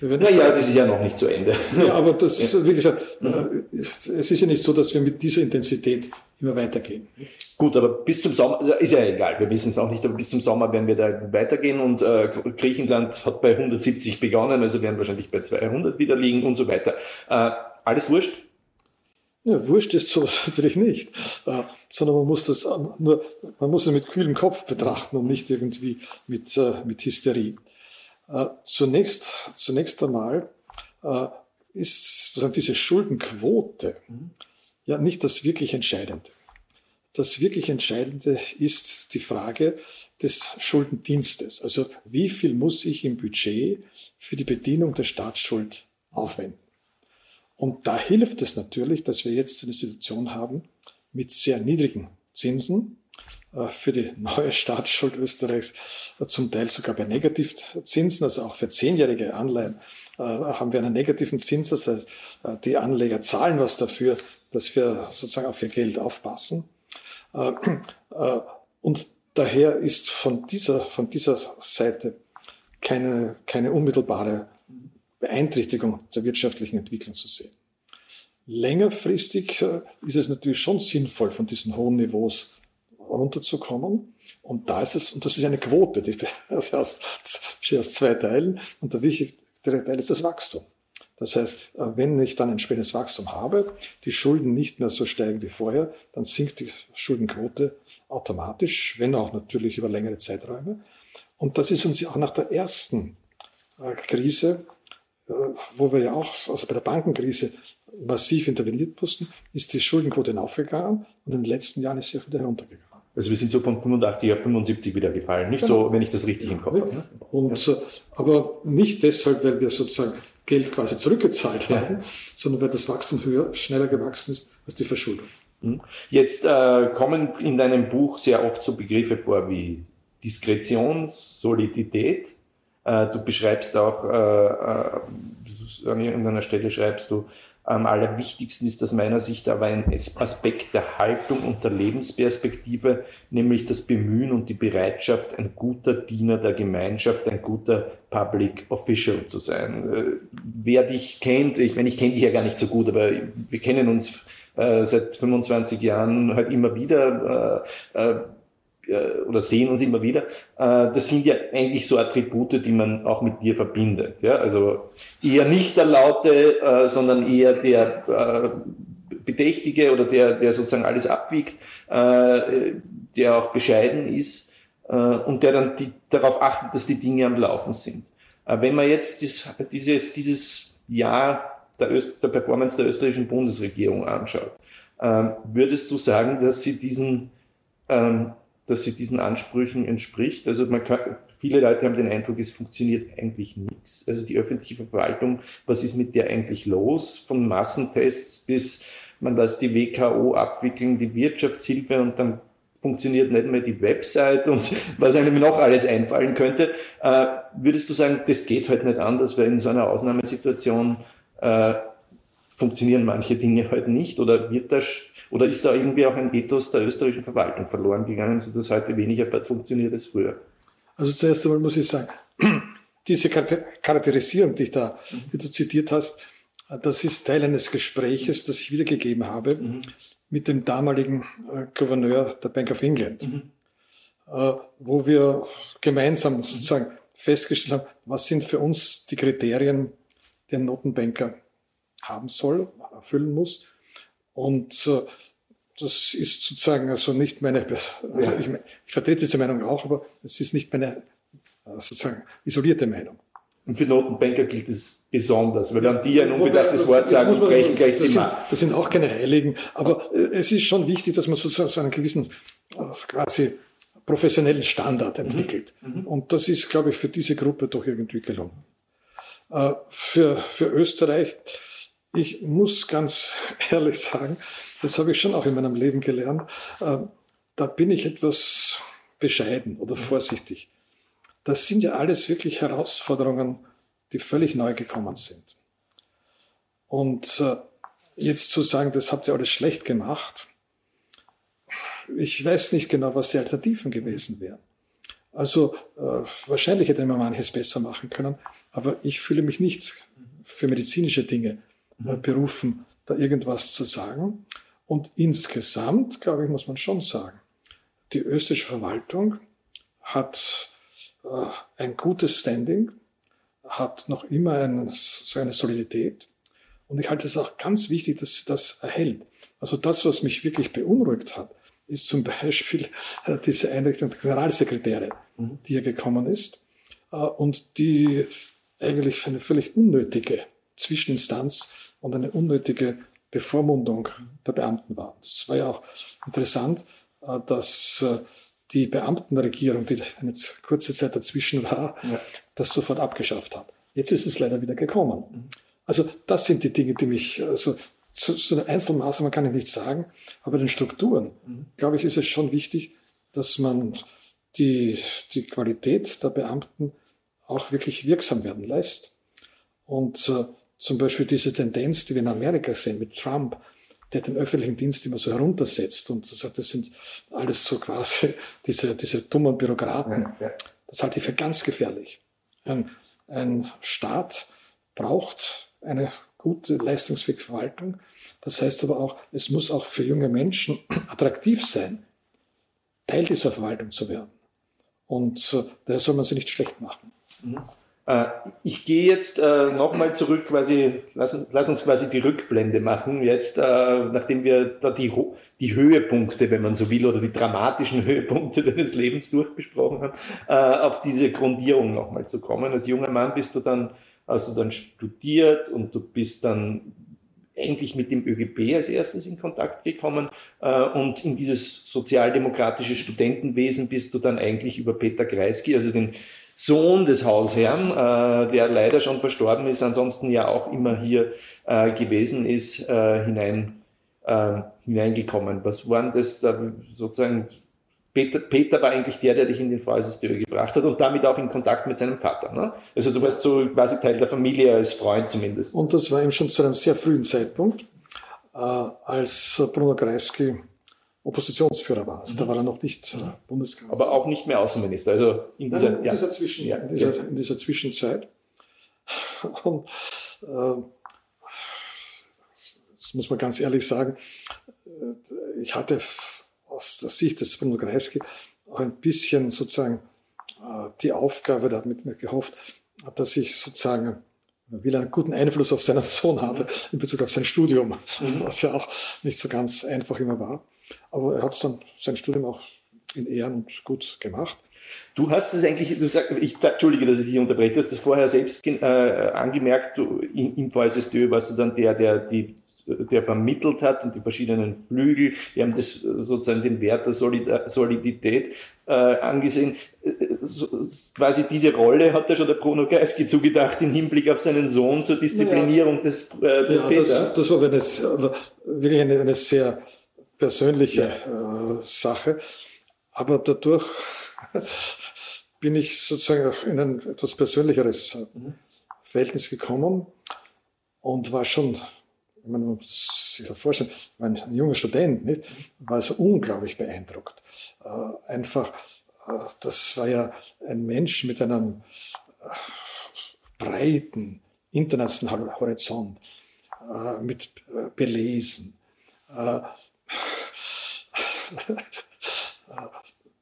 Naja, das ist ja noch nicht zu Ende. Ja, aber das, wie gesagt, mhm. es ist ja nicht so, dass wir mit dieser Intensität immer weitergehen. Gut, aber bis zum Sommer, also ist ja egal, wir wissen es auch nicht, aber bis zum Sommer werden wir da weitergehen und äh, Griechenland hat bei 170 begonnen, also werden wahrscheinlich bei 200 wieder liegen und so weiter. Äh, alles wurscht? Ja, wurscht ist sowas natürlich nicht, äh, sondern man muss das nur, man muss es mit kühlem Kopf betrachten und nicht irgendwie mit, äh, mit Hysterie. Äh, zunächst, zunächst einmal äh, ist diese Schuldenquote ja nicht das wirklich Entscheidende. Das wirklich Entscheidende ist die Frage des Schuldendienstes. Also wie viel muss ich im Budget für die Bedienung der Staatsschuld aufwenden? Und da hilft es natürlich, dass wir jetzt eine Situation haben mit sehr niedrigen Zinsen, für die neue Staatsschuld Österreichs äh, zum Teil sogar bei Negativzinsen, also auch für zehnjährige Anleihen äh, haben wir einen negativen Zins. Das heißt, die Anleger zahlen was dafür, dass wir sozusagen auf ihr Geld aufpassen. Und daher ist von dieser, von dieser Seite keine, keine unmittelbare Beeinträchtigung der wirtschaftlichen Entwicklung zu sehen. Längerfristig ist es natürlich schon sinnvoll, von diesen hohen Niveaus runterzukommen. Und da ist es, und das ist eine Quote, die besteht aus, zwei Teilen. Und der wichtigere Teil ist das Wachstum. Das heißt, äh, wenn ich dann entsprechendes Wachstum habe, die Schulden nicht mehr so steigen wie vorher, dann sinkt die Schuldenquote automatisch, wenn auch natürlich über längere Zeiträume. Und das ist uns ja auch nach der ersten äh, Krise, äh, wo wir ja auch, also bei der Bankenkrise, massiv interveniert mussten, ist die Schuldenquote hinaufgegangen und in den letzten Jahren ist sie auch wieder heruntergegangen. Also wir sind so von 85 auf 75 wieder gefallen. Nicht genau. so, wenn ich das richtig im Kopf ja. habe. Ne? Und, ja. Aber nicht deshalb, weil wir sozusagen Geld quasi zurückgezahlt ja. haben, sondern weil das Wachstum höher, schneller gewachsen ist als die Verschuldung. Hm. Jetzt äh, kommen in deinem Buch sehr oft so Begriffe vor wie Diskretion, Solidität. Äh, du beschreibst auch, äh, äh an irgendeiner Stelle schreibst du, am allerwichtigsten ist aus meiner Sicht aber ein Aspekt der Haltung und der Lebensperspektive, nämlich das Bemühen und die Bereitschaft, ein guter Diener der Gemeinschaft, ein guter Public Official zu sein. Äh, wer dich kennt, ich meine, ich kenne dich ja gar nicht so gut, aber wir kennen uns äh, seit 25 Jahren halt immer wieder. Äh, äh, äh, oder sehen uns immer wieder, äh, das sind ja eigentlich so Attribute, die man auch mit dir verbindet. Ja? Also eher nicht der Laute, äh, sondern eher der Bedächtige oder der, der sozusagen alles abwiegt, der auch bescheiden ist und der dann die, darauf achtet, dass die Dinge am Laufen sind. Wenn man jetzt dieses, dieses Jahr der, Öst, der Performance der österreichischen Bundesregierung anschaut, würdest du sagen, dass sie diesen ähm, dass sie diesen Ansprüchen entspricht. Also man kann, viele Leute haben den Eindruck, es funktioniert eigentlich nichts. Also die öffentliche Verwaltung, was ist mit der eigentlich los? Von Massentests bis man lässt die WKO abwickeln, die Wirtschaftshilfe und dann funktioniert nicht mehr die Website und was einem noch alles einfallen könnte. Äh, würdest du sagen, das geht halt nicht anders, weil in so einer Ausnahmesituation äh, funktionieren manche Dinge halt nicht oder wird das oder ist da irgendwie auch ein Ethos der österreichischen Verwaltung verloren gegangen, sodass heute weniger funktioniert als früher? Also zuerst einmal muss ich sagen, diese Charakterisierung, die, ich da, die du zitiert hast, das ist Teil eines Gespräches, das ich wiedergegeben habe mhm. mit dem damaligen äh, Gouverneur der Bank of England, mhm. äh, wo wir gemeinsam sozusagen festgestellt haben, was sind für uns die Kriterien, die ein Notenbanker haben soll, erfüllen muss und äh, das ist sozusagen also nicht meine, also ich, ich, vertrete diese Meinung auch, aber es ist nicht meine äh, sozusagen isolierte Meinung. Und für Notenbanker gilt es besonders, weil dann die ein unbedachtes Wort sagen, man, brechen gleich das die sind, Das sind auch keine Heiligen, aber äh, es ist schon wichtig, dass man sozusagen so einen gewissen äh, quasi professionellen Standard mhm. entwickelt. Mhm. Und das ist, glaube ich, für diese Gruppe doch irgendwie gelungen. Für, für Österreich ich muss ganz ehrlich sagen, das habe ich schon auch in meinem Leben gelernt, äh, da bin ich etwas bescheiden oder mhm. vorsichtig. Das sind ja alles wirklich Herausforderungen, die völlig neu gekommen sind. Und äh, jetzt zu sagen, das habt ihr alles schlecht gemacht, ich weiß nicht genau, was die Alternativen gewesen wären. Also äh, wahrscheinlich hätte man manches besser machen können, Aber ich fühle mich nicht für medizinische Dinge mhm. Berufen, da irgendwas zu sagen. Und insgesamt, glaube ich, muss man schon sagen, die österreichische Verwaltung hat äh, ein gutes Standing, hat noch immer ein, so eine Solidität. Und ich halte es auch ganz wichtig, dass sie das erhält. Also das, was mich wirklich beunruhigt hat, ist zum Beispiel äh, diese Einrichtung der Generalsekretäre, mhm. die hier gekommen ist äh, und die eigentlich für eine völlig unnötige Zwischeninstanz und eine unnötige Bevormundung der Beamten war. Das war ja auch interessant, äh, dass die Beamtenregierung, die eine kurze Zeit dazwischen war, ja. das sofort abgeschafft hat. Jetzt ist es leider wieder gekommen. Mhm. Also das sind die Dinge, die mich, also zu, zu den Einzelmaßnahmen kann ich nicht sagen, aber den Strukturen, mhm. glaube ich, ist es schon wichtig, dass man die, die Qualität der Beamten auch wirklich wirksam werden lässt. Und äh, zum Beispiel diese Tendenz, die wir in Amerika sehen mit Trump, der den öffentlichen Dienst immer so heruntersetzt und sagt, das sind alles so quasi diese, diese dummen Bürokraten. Das halte ich für ganz gefährlich. Ein, ein Staat braucht eine gute, leistungsfähige Verwaltung. Das heißt aber auch, es muss auch für junge Menschen attraktiv sein, Teil dieser Verwaltung zu werden. Und äh, daher soll man sie nicht schlecht machen. Mhm. Äh, ich gehe jetzt äh, nochmal zurück, quasi, lass, lass, uns quasi die Rückblende machen, jetzt, äh, nachdem wir da die, die Höhepunkte, wenn man so will, oder die dramatischen Höhepunkte deines Lebens durchbesprochen haben, äh, auf diese Grundierung nochmal zu kommen. Als junger Mann bist du dann hast du dann studiert und du bist dann eigentlich mit dem ÖGB als erstes in Kontakt gekommen äh, und in dieses sozialdemokratische Studentenwesen bist du dann eigentlich über Peter Kreisky, also den Sohn des Hausherrn, äh, der leider schon verstorben ist, ansonsten ja auch immer hier äh, gewesen ist, hinein, hineingekommen. Was waren das da sozusagen Peter, Peter, war eigentlich der, der dich in den VSSDÖ gebracht hat und damit auch in Kontakt mit seinem Vater. Ne? Also du warst so quasi Teil der Familie als Freund zumindest. Und das war eben schon zu einem sehr frühen Zeitpunkt, äh, als Bruno Kreisky Oppositionsführer war. Also da war er noch nicht äh, Bundeskanzler. Aber auch nicht mehr Außenminister. Also in dieser, Nein, in dieser, Zwischen, ja, in dieser, ja. in dieser Zwischenzeit. Und, äh, das muss man ganz ehrlich sagen, äh, ich hatte aus der Sicht des Bruno Kreisky auch ein bisschen sozusagen äh, die Aufgabe, da hat mit mir gehofft, dass ich sozusagen will einen guten Einfluss auf seinen Sohn habe in Bezug auf sein Studium, mhm. was ja auch nicht so ganz einfach immer war. Aber er hat dann sein Studium auch in Ehren und gut gemacht. Du hast es eigentlich, du sagst, ich entschuldige, dass ich dich unterbreche, du hast das vorher selbst äh, angemerkt, du, in, im VSSD warst du dann der, der die der vermittelt hat und die verschiedenen Flügel, die haben das sozusagen den Wert der Solidität äh, angesehen. So, quasi diese Rolle hat ja schon der Bruno Geisky zugedacht im Hinblick auf seinen Sohn zur Disziplinierung ja. des, äh, des ja, Peter. Das, das war eine, wirklich eine, eine sehr persönliche ja. äh, Sache. Aber dadurch bin ich sozusagen in ein etwas persönlicheres mhm. Verhältnis gekommen und war schon man muss sich das vorstellen, ein junger Student nicht, war so unglaublich beeindruckt. Äh, einfach, äh, das war ja ein Mensch mit einem äh, breiten internationalen Horizont, mit Belesen.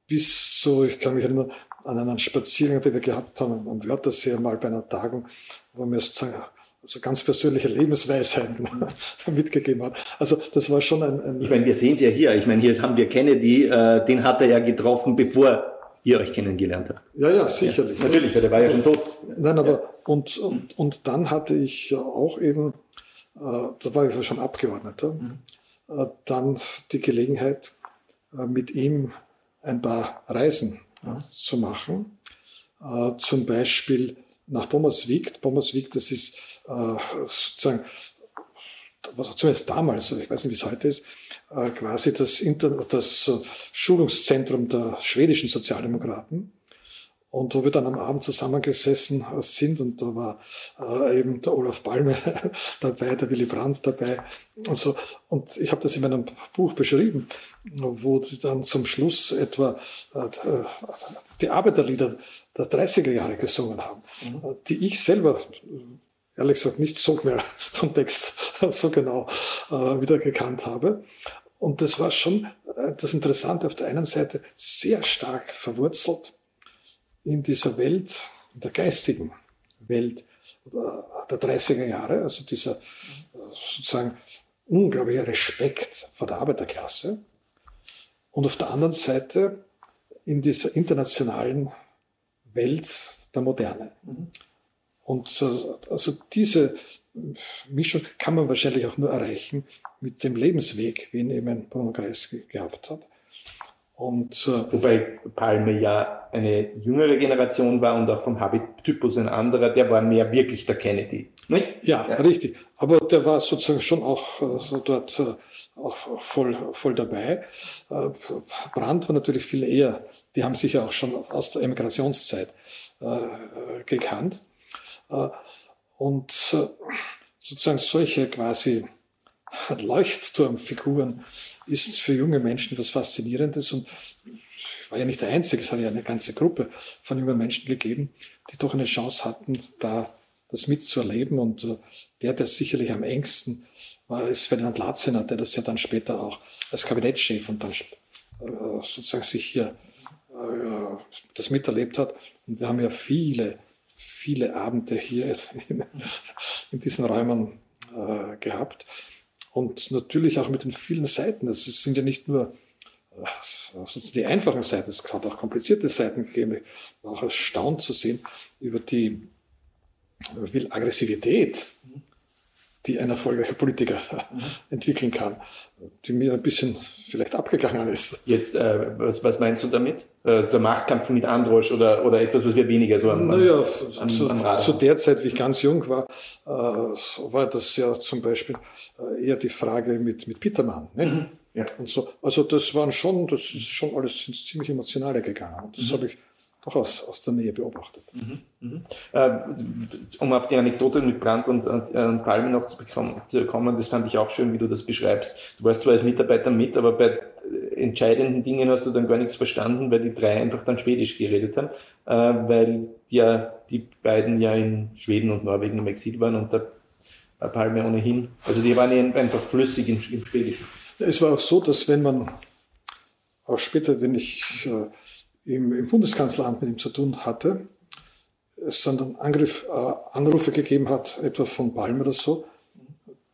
Bis so, ich kann mich erinnern, an einen Spaziergang, den wir gehabt haben am Wörthersee mal bei einer Tagung, wo wir sozusagen also ganz persönliche Lebensweisheiten mitgegeben hat. Also das war schon ein... ein ich meine, wir sehen es ja hier. Ich meine, hier haben wir Kennedy, äh, den hat er ja getroffen, bevor ihr euch kennengelernt habt. Ja, ja, sicherlich. Ja, natürlich, weil der war ja schon tot. Nein, aber ja. und, und, und dann hatte ich auch eben, äh, da war ich schon Abgeordneter, mhm. Äh, dann die Gelegenheit, äh, mit ihm ein paar Reisen mhm. zu machen. Äh, zum Beispiel nach Bommerswick. Bommerswick, das ist sozusagen, was zumindest damals, also ich weiß nicht, wie es heute ist, quasi das, Inter das Schulungszentrum der schwedischen Sozialdemokraten. Und wo wir dann am Abend zusammengesessen sind und da war äh, eben der Olaf Palme dabei, der Willy Brandt dabei. Und, so. und ich habe das in meinem Buch beschrieben, wo sie dann zum Schluss etwa äh, die Arbeiterlieder der 30er Jahre gesungen haben, mhm. die ich selber ehrlich gesagt nicht so mehr vom Text so genau äh, wieder gekannt habe. Und das war schon äh, das Interessante auf der einen Seite sehr stark verwurzelt in dieser Welt, in der geistigen Welt der 30er Jahre, also dieser sozusagen unglaubliche Respekt vor der Arbeiterklasse. Und auf der anderen Seite in dieser internationalen Welt der Moderne. Mhm. Und also diese Mischung kann man wahrscheinlich auch nur erreichen mit dem Lebensweg, wie ihn eben Bruno Kreisky gehabt hat. Und, äh, Wobei Palme ja eine jüngere Generation war und auch vom Habitypus ein anderer, der war mehr wirklich der Kennedy, nicht? Ja, ja. richtig. Aber der war sozusagen schon auch also dort äh, auch voll, voll dabei. Äh, Brandt war natürlich viel eher, die haben sich ja auch schon aus der Emigrationszeit äh, gekannt. Äh, und sozusagen solche quasi Leuchtturmfiguren ist für junge Menschen was Faszinierendes und ich war ja nicht der Einzige, es hat ja eine ganze Gruppe von jungen Menschen gegeben, die doch eine Chance hatten, da das mitzuerleben und äh, der, der sicherlich am engsten war, ist Ferdinand Latzener, der das ja dann später auch als Kabinettschef und dann äh, sozusagen sich hier äh, das miterlebt hat. Und wir haben ja viele, viele Abende hier in diesen Räumen gehabt. Und natürlich auch mit den vielen Seiten. Es sind ja nicht nur also die einfachen Seiten, es hat auch komplizierte Seiten gegeben. Ich war auch erstaunt zu sehen über die über Aggressivität, die ein erfolgreicher Politiker entwickeln kann, die mir ein bisschen vielleicht abgegangen ist. Jetzt, äh, was, was, meinst du damit? Äh, so Machtkampf mit Androsch oder, oder etwas, was wir weniger so am, naja, am, zu, am zu der Zeit, wie ich ganz jung war, äh, war das ja zum Beispiel äh, eher die Frage mit, mit Petermann. Mhm. Ja. Und so. Also das waren schon, das ist schon alles ziemlich emotionaler gegangen. Und das mhm. habe ich auch aus, aus der Nähe beobachtet. Mhm, mhm. Äh, um auf die Anekdote mit Brandt und, und, und Palme noch zu, bekommen, zu kommen, das fand ich auch schön, wie du das beschreibst. Du warst zwar als Mitarbeiter mit, aber bei entscheidenden Dingen hast du dann gar nichts verstanden, weil die drei einfach dann Schwedisch geredet haben, äh, weil ja die beiden ja in Schweden und Norwegen im Exil waren und der Palme ohnehin. Also die waren einfach flüssig im, im Schwedischen. Es war auch so, dass wenn man auch später, wenn ich äh, im, im Bundeskanzleramt mit ihm zu tun hatte, es dann Angriff, äh, Anrufe gegeben hat, etwa von Palm oder so,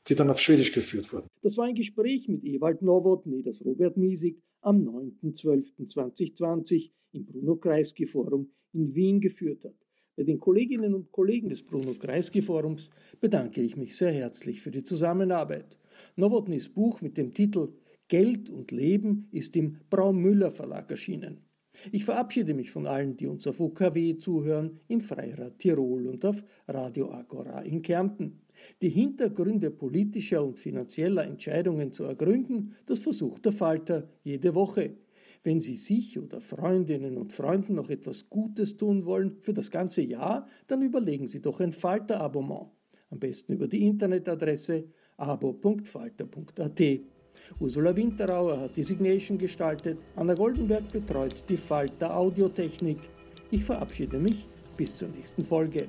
die dann auf Schwedisch geführt wurden. Das war ein Gespräch mit Ewald Nowotny, das Robert Miesig am 9.12.2020 im Bruno Kreisky Forum in Wien geführt hat. Bei den Kolleginnen und Kollegen des Bruno Kreisky Forums bedanke ich mich sehr herzlich für die Zusammenarbeit. Nowotnys Buch mit dem Titel Geld und Leben ist im Braumüller Verlag erschienen. Ich verabschiede mich von allen, die uns auf UKW zuhören, im Freirad Tirol und auf Radio Agora in Kärnten. Die Hintergründe politischer und finanzieller Entscheidungen zu ergründen, das versucht der Falter jede Woche. Wenn Sie sich oder Freundinnen und Freunden noch etwas Gutes tun wollen für das ganze Jahr, dann überlegen Sie doch ein Falter-Abonnement. Am besten über die Internetadresse abo.falter.at. Ursula Winterauer hat die Signation gestaltet, Anna Goldenberg betreut die Falter Audiotechnik. Ich verabschiede mich bis zur nächsten Folge.